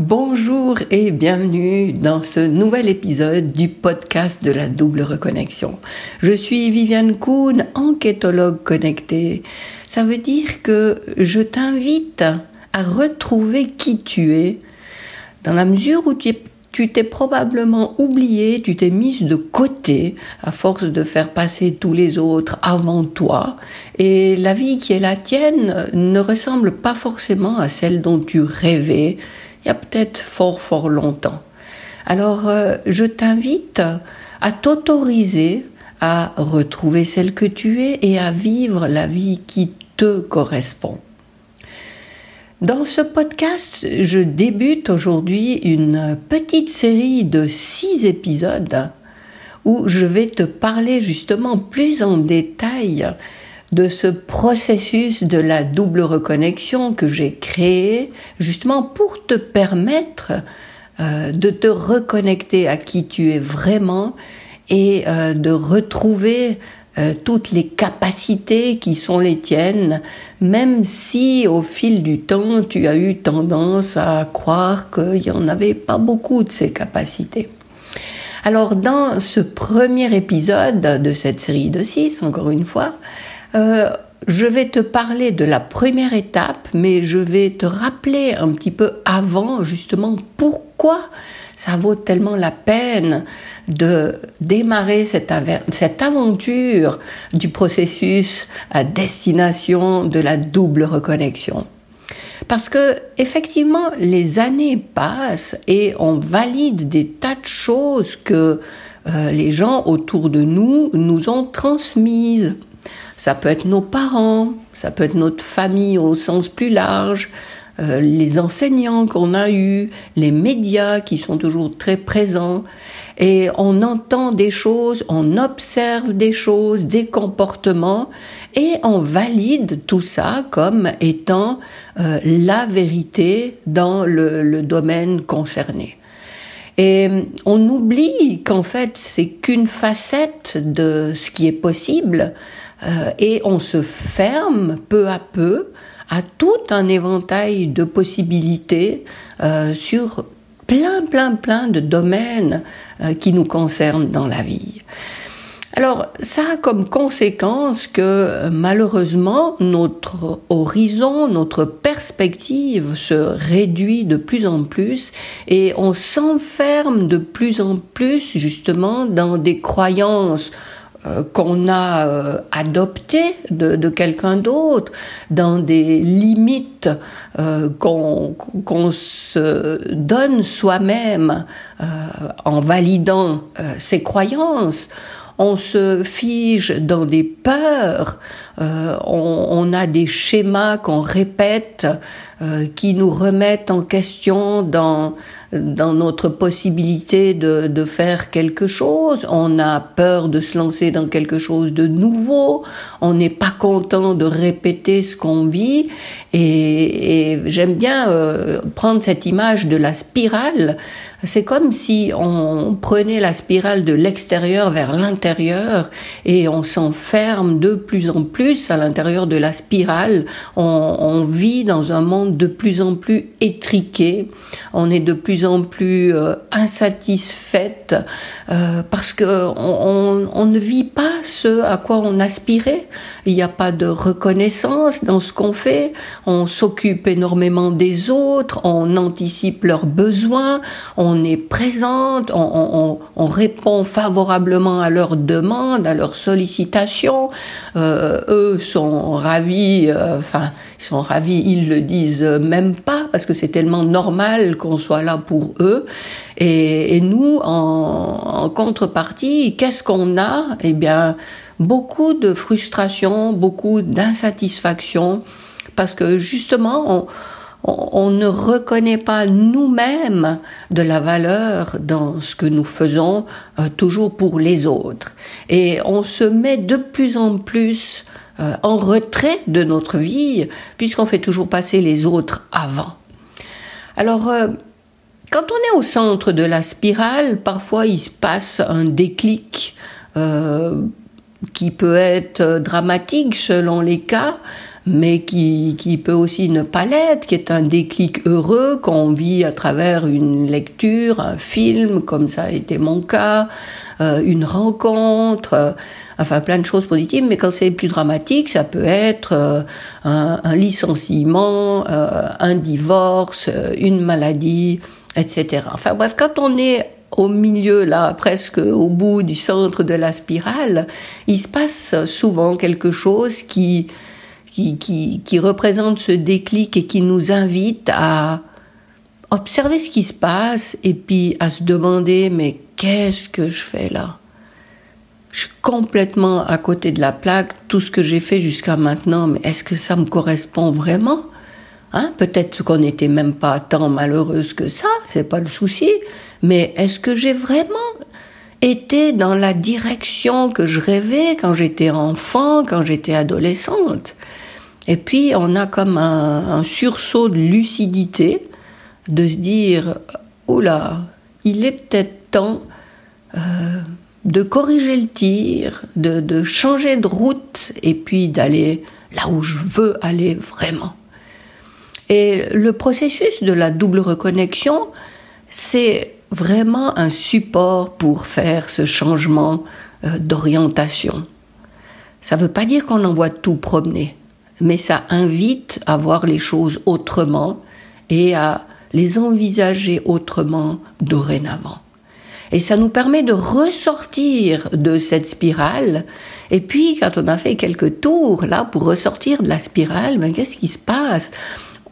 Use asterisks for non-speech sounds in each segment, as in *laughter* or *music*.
Bonjour et bienvenue dans ce nouvel épisode du podcast de la double reconnexion. Je suis Viviane Kuhn, enquêtologue connectée. Ça veut dire que je t'invite à retrouver qui tu es dans la mesure où tu t'es probablement oublié, tu t'es mise de côté à force de faire passer tous les autres avant toi, et la vie qui est la tienne ne ressemble pas forcément à celle dont tu rêvais il y a peut-être fort fort longtemps. Alors euh, je t'invite à t'autoriser à retrouver celle que tu es et à vivre la vie qui te correspond. Dans ce podcast, je débute aujourd'hui une petite série de six épisodes où je vais te parler justement plus en détail de ce processus de la double reconnexion que j'ai créé justement pour te permettre euh, de te reconnecter à qui tu es vraiment et euh, de retrouver euh, toutes les capacités qui sont les tiennes, même si au fil du temps tu as eu tendance à croire qu'il n'y en avait pas beaucoup de ces capacités. Alors dans ce premier épisode de cette série de six, encore une fois, euh, je vais te parler de la première étape, mais je vais te rappeler un petit peu avant justement pourquoi ça vaut tellement la peine de démarrer cette, aventure du processus à destination de la double reconnexion. Parce que effectivement, les années passent et on valide des tas de choses que euh, les gens autour de nous nous ont transmises. Ça peut être nos parents, ça peut être notre famille au sens plus large, euh, les enseignants qu'on a eus, les médias qui sont toujours très présents. Et on entend des choses, on observe des choses, des comportements, et on valide tout ça comme étant euh, la vérité dans le domaine concerné. Et on oublie qu'en fait, c'est qu'une facette de ce qui est possible, euh, et on se ferme peu à peu à tout un éventail de possibilités euh, sur plein, plein, plein de domaines euh, qui nous concernent dans la vie. Alors, ça a comme conséquence que malheureusement, notre horizon, notre perspective se réduit de plus en plus et on s'enferme de plus en plus justement dans des croyances euh, qu'on a euh, adoptées de, quelqu'un d'autre, dans des limites euh, qu'on se donne soi-même en validant ses croyances on se fige dans des peurs, euh, on, a des schémas qu'on répète euh, qui nous remettent en question dans dans notre possibilité de, de faire quelque chose. On a peur de se lancer dans quelque chose de nouveau. On n'est pas content de répéter ce qu'on vit. Et, et j'aime bien euh, prendre cette image de la spirale. C'est comme si on prenait la spirale de l'extérieur vers l'intérieur et on s'enferme de plus en plus à l'intérieur de la spirale. On, vit dans un monde de plus en plus étriqué. On est de plus en plus euh, insatisfaite euh, parce que on, ne vit pas ce à quoi on aspirait. Il n'y a pas de reconnaissance dans ce qu'on fait. On s'occupe énormément des autres, on anticipe leurs besoins, on est présente, on, répond favorablement à leurs demandes, à leurs sollicitations. Euh, eux sont ravis, enfin, ils sont ravis, ils le disent même pas parce que c'est tellement normal qu'on soit là pour eux. Et, nous, en, contrepartie, qu'est-ce qu'on a? Eh bien, beaucoup de frustration, beaucoup d'insatisfaction, parce que justement, on, ne reconnaît pas nous-mêmes de la valeur dans ce que nous faisons euh, toujours pour les autres. Et on se met de plus en plus euh, en retrait de notre vie, puisqu'on fait toujours passer les autres avant. Alors, euh, quand on est au centre de la spirale, parfois il se passe un déclic euh, qui peut être dramatique selon les cas, mais qui, qui peut aussi ne pas l'être, qui est un déclic heureux qu'on vit à travers une lecture, un film, comme ça a été mon cas, une rencontre, enfin plein de choses positives, mais quand c'est plus dramatique, ça peut être euh, un, un, licenciement, un divorce, une maladie, etc. Enfin bref, quand on est au milieu, là, presque au bout du centre de la spirale, il se passe souvent quelque chose qui, qui, qui, qui représente ce déclic et qui nous invite à observer ce qui se passe et puis à se demander mais qu'est-ce que je fais là? Je suis complètement à côté de la plaque, tout ce que j'ai fait jusqu'à maintenant, mais est-ce que ça me correspond vraiment? Hein, peut-être qu'on n'était même pas tant malheureuse que ça, c'est pas le souci, mais est-ce que j'ai vraiment été dans la direction que je rêvais quand j'étais enfant, quand j'étais adolescente? Et puis on a comme un, sursaut de lucidité de se dire, oula, il est peut-être temps euh, de corriger le tir, de, changer de route et puis d'aller là où je veux aller vraiment. Et le processus de la double reconnexion, c'est vraiment un support pour faire ce changement euh, d'orientation. Ça ne veut pas dire qu'on envoie tout promener, mais ça invite à voir les choses autrement et à les envisager autrement dorénavant. Et ça nous permet de ressortir de cette spirale. Et puis, quand on a fait quelques tours, là, pour ressortir de la spirale, ben, qu'est-ce qui se passe?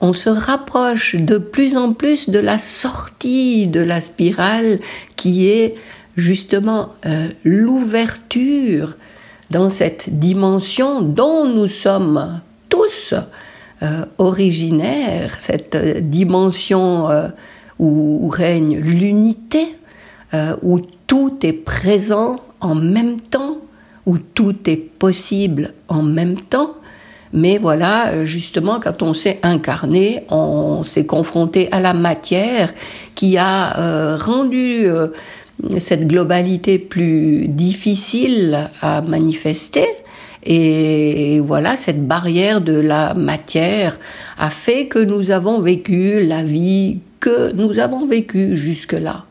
on se rapproche de plus en plus de la sortie de la spirale qui est justement euh, l'ouverture dans cette dimension dont nous sommes tous euh, originaires, cette euh, dimension où, règne l'unité, où tout est présent en même temps, où tout est possible en même temps, mais voilà, justement, quand on s'est incarné, on s'est confronté à la matière qui a euh, rendu euh, cette globalité plus difficile à manifester. Et voilà, cette barrière de la matière a fait que nous avons vécu la vie que nous avons vécue jusque-là.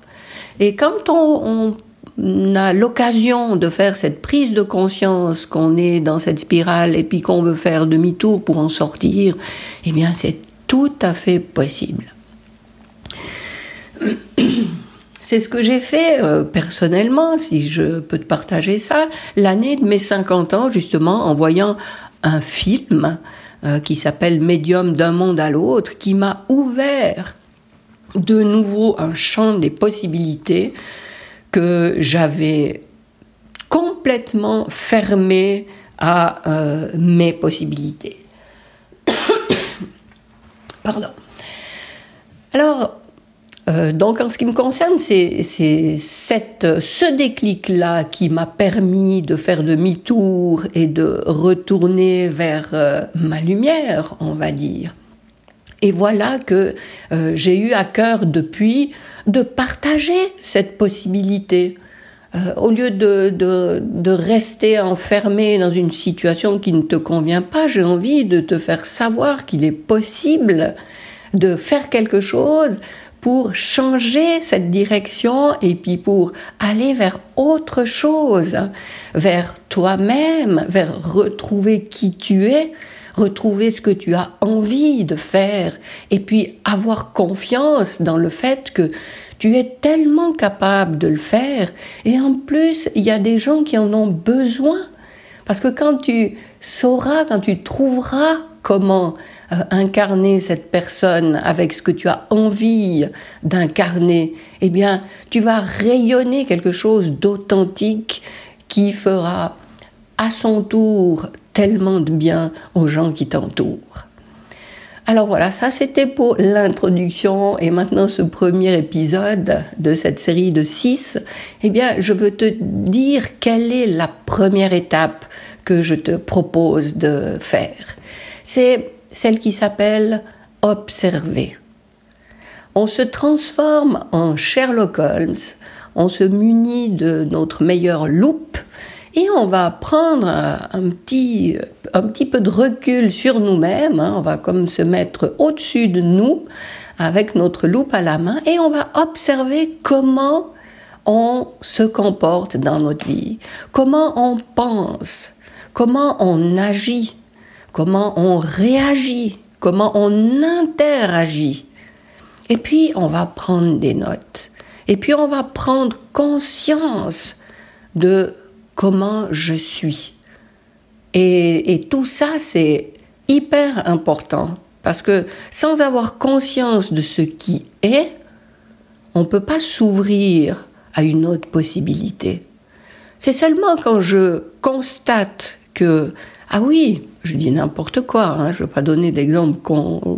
Et quand on, a l'occasion de faire cette prise de conscience qu'on est dans cette spirale et puis qu'on veut faire demi-tour pour en sortir, eh bien c'est tout à fait possible. *clears throat* C'est ce que j'ai fait euh, personnellement, si je peux te partager ça, l'année de mes 50 ans, justement, en voyant un film euh, qui s'appelle Médium d'un monde à l'autre, qui m'a ouvert de nouveau un champ des possibilités que j'avais complètement fermé à euh, mes possibilités. *coughs* Pardon. Alors, euh, donc en ce qui me concerne, c'est ce déclic-là qui m'a permis de faire demi-tour et de retourner vers euh, ma lumière, on va dire. Et voilà que j'ai eu à cœur depuis de partager cette possibilité. Euh, au lieu de, de, de, rester enfermé dans une situation qui ne te convient pas, j'ai envie de te faire savoir qu'il est possible de faire quelque chose pour changer cette direction et puis pour aller vers autre chose, vers toi-même, vers retrouver qui tu es, retrouver ce que tu as envie de faire et puis avoir confiance dans le fait que tu es tellement capable de le faire. Et en plus il y a des gens qui en ont besoin. Parce que quand tu sauras, quand tu trouveras comment euh, incarner cette personne avec ce que tu as envie d'incarner, eh bien, tu vas rayonner quelque chose d'authentique qui fera à son tour tellement de bien aux gens qui t'entourent. Alors voilà, ça c'était pour l'introduction et maintenant ce premier épisode de cette série de six, eh bien je veux te dire quelle est la première étape que je te propose de faire. C'est celle qui s'appelle observer. On se transforme en Sherlock Holmes, on se munit de notre meilleure loupe et on va prendre un, petit, un petit peu de recul sur nous-mêmes, hein. on va comme se mettre au-dessus de nous avec notre loupe à la main et on va observer comment on se comporte dans notre vie, comment on pense, comment on agit, comment on réagit, comment on interagit. Et puis on va prendre des notes. Et puis on va prendre conscience de comment je suis. Et, tout ça, c'est hyper important. Parce que sans avoir conscience de ce qui est, on ne peut pas s'ouvrir à une autre possibilité. C'est seulement quand je constate que, ah oui, je dis n'importe quoi, hein, je ne veux pas donner d'exemple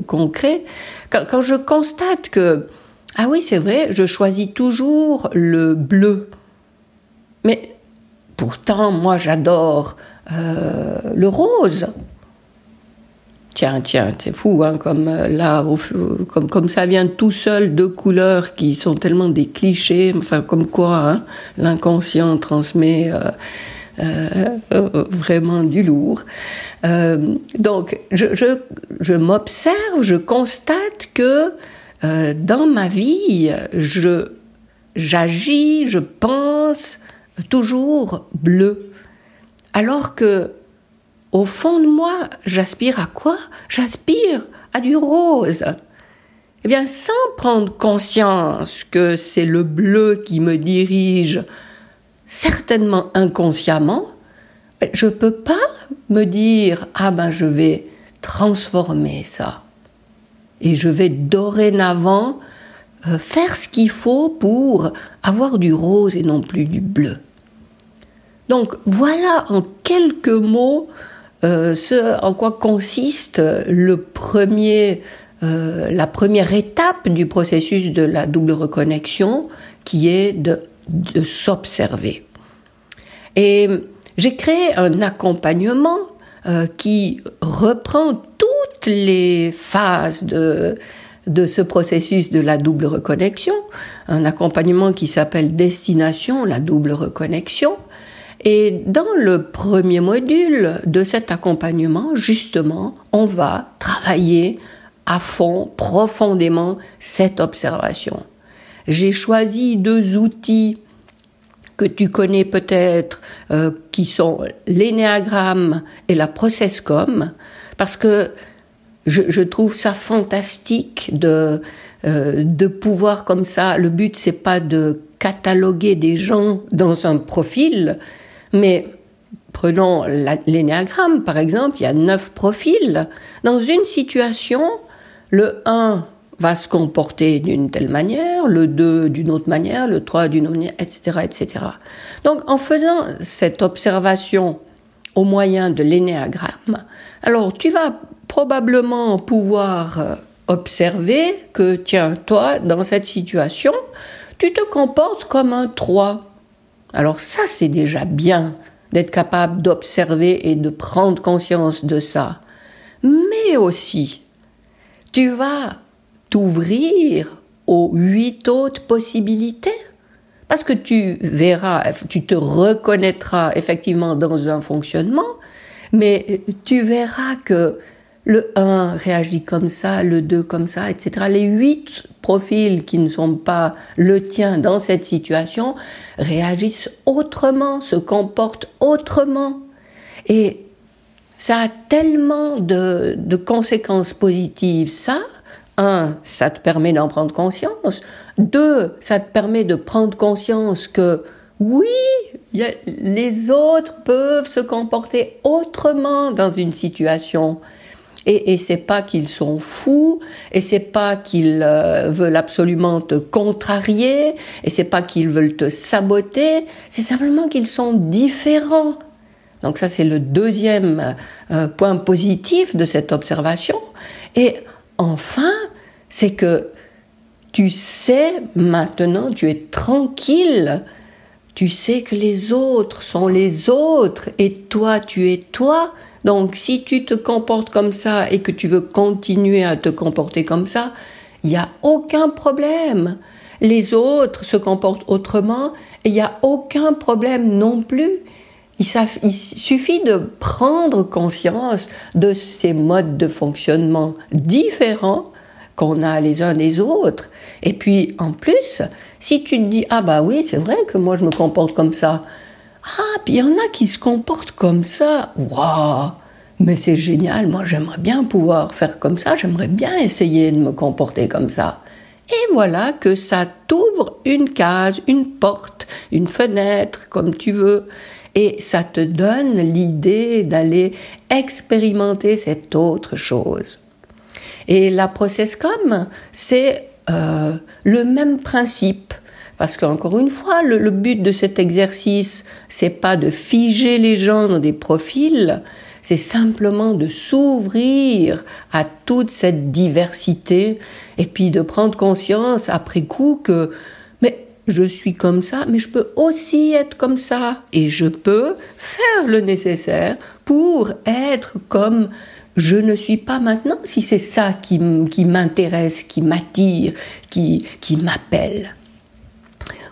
concret, quand, je constate que, ah oui, c'est vrai, je choisis toujours le bleu. Mais pourtant, moi, j'adore euh, le rose. Tiens, tiens, c'est fou, hein, comme euh, là, comme, comme ça vient tout seul, deux couleurs qui sont tellement des clichés, enfin, comme quoi hein, l'inconscient transmet euh, vraiment du lourd. donc, je, je, je m'observe, je constate que dans ma vie, je j'agis, je pense toujours bleu. Alors que, au fond de moi, j'aspire à quoi? J'aspire à du rose. Eh bien, sans prendre conscience que c'est le bleu qui me dirige, certainement inconsciemment, je ne peux pas me dire ah ben je vais transformer ça et je vais dorénavant euh, faire ce qu'il faut pour avoir du rose et non plus du bleu. Donc voilà en quelques mots euh, ce en quoi consiste le premier, euh, la première étape du processus de la double reconnexion, qui est de, de s'observer. Et j'ai créé un accompagnement euh, qui reprend toutes les phases de, de ce processus de la double reconnexion, un accompagnement qui s'appelle Destination, la double reconnexion, et dans le premier module de cet accompagnement, justement, on va travailler à fond, profondément, cette observation. J'ai choisi deux outils que tu connais peut-être, euh, qui sont l'énéagramme et la processcom, parce que je, trouve ça fantastique de euh, de pouvoir comme ça. Le but c'est pas de cataloguer des gens dans un profil, mais prenons l'énéagramme, par exemple, il y a neuf profils. Dans une situation, le 1 va se comporter d'une telle manière, le 2 d'une autre manière, le 3 d'une autre manière, etc., etc. Donc, en faisant cette observation au moyen de l'énéagramme, alors tu vas probablement pouvoir euh, observer que, tiens, toi, dans cette situation, tu te comportes comme un 3. Alors ça, c'est déjà bien d'être capable d'observer et de prendre conscience de ça. Mais aussi, tu vas t'ouvrir aux huit autres possibilités. Parce que tu verras, tu te reconnaîtras effectivement dans un fonctionnement, mais tu verras que le 1 réagit comme ça, le 2 comme ça, etc. Les 8 profils qui ne sont pas le tien dans cette situation réagissent autrement, se comportent autrement. Et ça a tellement de, de conséquences positives, ça. Un, ça te permet d'en prendre conscience. Deux, ça te permet de prendre conscience que oui, les autres peuvent se comporter autrement dans une situation. Et, c'est pas qu'ils sont fous, et c'est pas qu'ils euh, veulent absolument te contrarier, et c'est pas qu'ils veulent te saboter, c'est simplement qu'ils sont différents. Donc ça c'est le deuxième euh, point positif de cette observation. Et enfin, c'est que tu sais maintenant, tu es tranquille, tu sais que les autres sont les autres et toi tu es toi, donc si tu te comportes comme ça et que tu veux continuer à te comporter comme ça, il n'y a aucun problème. Les autres se comportent autrement et il n'y a aucun problème non plus. Il, suffit de prendre conscience de ces modes de fonctionnement différents qu'on a les uns des autres. Et puis, en plus, si tu te dis, ah bah oui, c'est vrai que moi je me comporte comme ça. Ah, puis il y en a qui se comportent comme ça. Waouh Mais c'est génial, moi j'aimerais bien pouvoir faire comme ça, j'aimerais bien essayer de me comporter comme ça. Et voilà que ça t'ouvre une case, une porte, une fenêtre, comme tu veux. Et ça te donne l'idée d'aller expérimenter cette autre chose. Et la process-com, c'est euh, le même principe. Parce qu'encore une fois, le, but de cet exercice, c'est pas de figer les gens dans des profils, c'est simplement de s'ouvrir à toute cette diversité et puis de prendre conscience après coup que mais je suis comme ça, mais je peux aussi être comme ça et je peux faire le nécessaire pour être comme je ne suis pas maintenant si c'est ça qui, m'intéresse, qui m'attire, qui, qui m'appelle.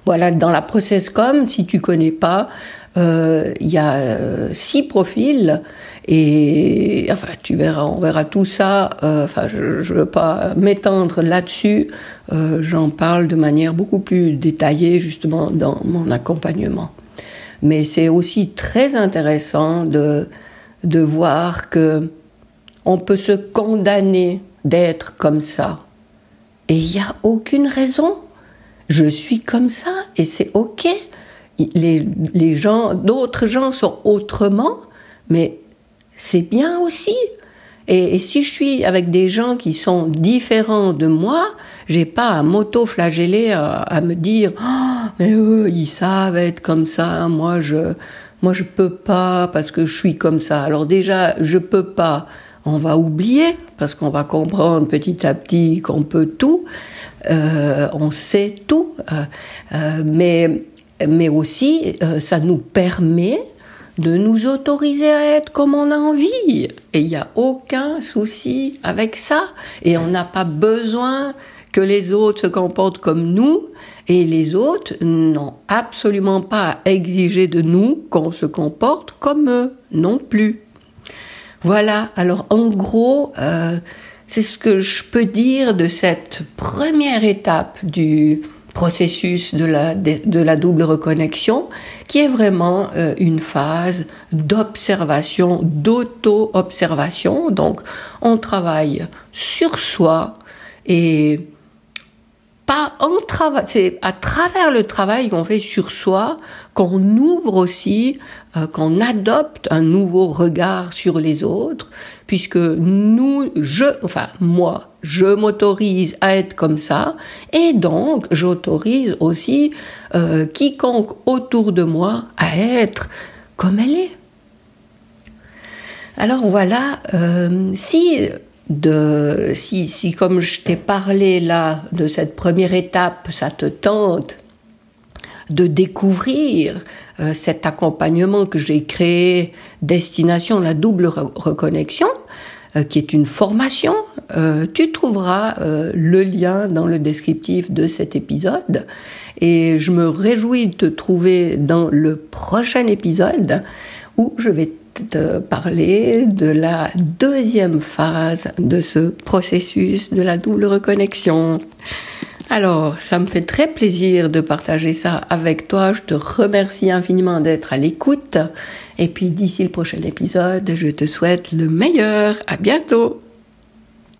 Voilà, dans la process com, si tu connais pas, euh, il y a euh, six profils et enfin tu verras, on verra tout ça. Euh, enfin, je ne veux pas m'étendre là-dessus. J'en parle de manière beaucoup plus détaillée justement dans mon accompagnement. Mais c'est aussi très intéressant de de voir que on peut se condamner d'être comme ça. Et il n'y a aucune raison. Je suis comme ça et c'est ok. Les, les gens, d'autres gens sont autrement, mais c'est bien aussi. Et, si je suis avec des gens qui sont différents de moi, j'ai pas à m'auto-flageller, à, me dire, oh, mais eux, ils savent être comme ça, moi je, moi je peux pas parce que je suis comme ça. Alors déjà, je peux pas on va oublier, parce qu'on va comprendre petit à petit qu'on peut tout, euh, on sait tout, euh, euh, mais, mais aussi ça nous permet de nous autoriser à être comme on a envie. Et il n'y a aucun souci avec ça. Et on n'a pas besoin que les autres se comportent comme nous. Et les autres n'ont absolument pas à exiger de nous qu'on se comporte comme eux non plus. Voilà, alors en gros, euh, c'est ce que je peux dire de cette première étape du processus de la, double reconnexion, qui est vraiment euh, une phase d'observation, d'auto-observation. Donc, on travaille sur soi et pas en travail, c'est à travers le travail qu'on fait sur soi qu'on ouvre aussi, euh, qu'on adopte un nouveau regard sur les autres, puisque nous, je, enfin moi, je m'autorise à être comme ça, et donc j'autorise aussi euh, quiconque autour de moi à être comme elle est. Alors voilà, euh, si de si, si comme je t'ai parlé là de cette première étape, ça te tente de découvrir euh, cet accompagnement que j'ai créé, destination la double reconnexion, euh, qui est une formation, euh, tu trouveras le lien dans le descriptif de cet épisode. Et je me réjouis de te trouver dans le prochain épisode où je vais te parler de la deuxième phase de ce processus de la double reconnexion. Alors, ça me fait très plaisir de partager ça avec toi. Je te remercie infiniment d'être à l'écoute. Et puis, d'ici le prochain épisode, je te souhaite le meilleur. À bientôt!